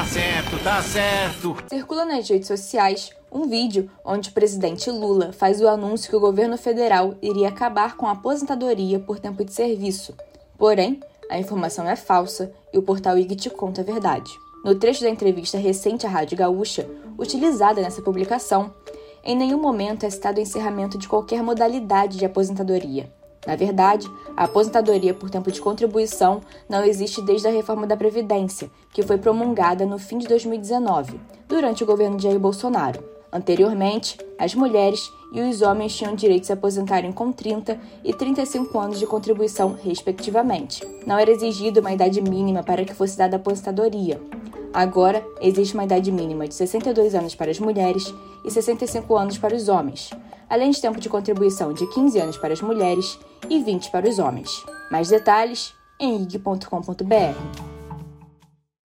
Tá certo, tá certo. Circula nas redes sociais um vídeo onde o presidente Lula faz o anúncio que o governo federal iria acabar com a aposentadoria por tempo de serviço. Porém, a informação é falsa e o portal IG te conta a verdade. No trecho da entrevista recente à Rádio Gaúcha, utilizada nessa publicação, em nenhum momento é citado o encerramento de qualquer modalidade de aposentadoria. Na verdade, a aposentadoria por tempo de contribuição não existe desde a reforma da Previdência, que foi promulgada no fim de 2019, durante o governo de Jair Bolsonaro. Anteriormente, as mulheres e os homens tinham direito de se aposentarem com 30 e 35 anos de contribuição, respectivamente. Não era exigida uma idade mínima para que fosse dada a aposentadoria. Agora, existe uma idade mínima de 62 anos para as mulheres e 65 anos para os homens, além de tempo de contribuição de 15 anos para as mulheres e 20 para os homens. Mais detalhes em ig.com.br.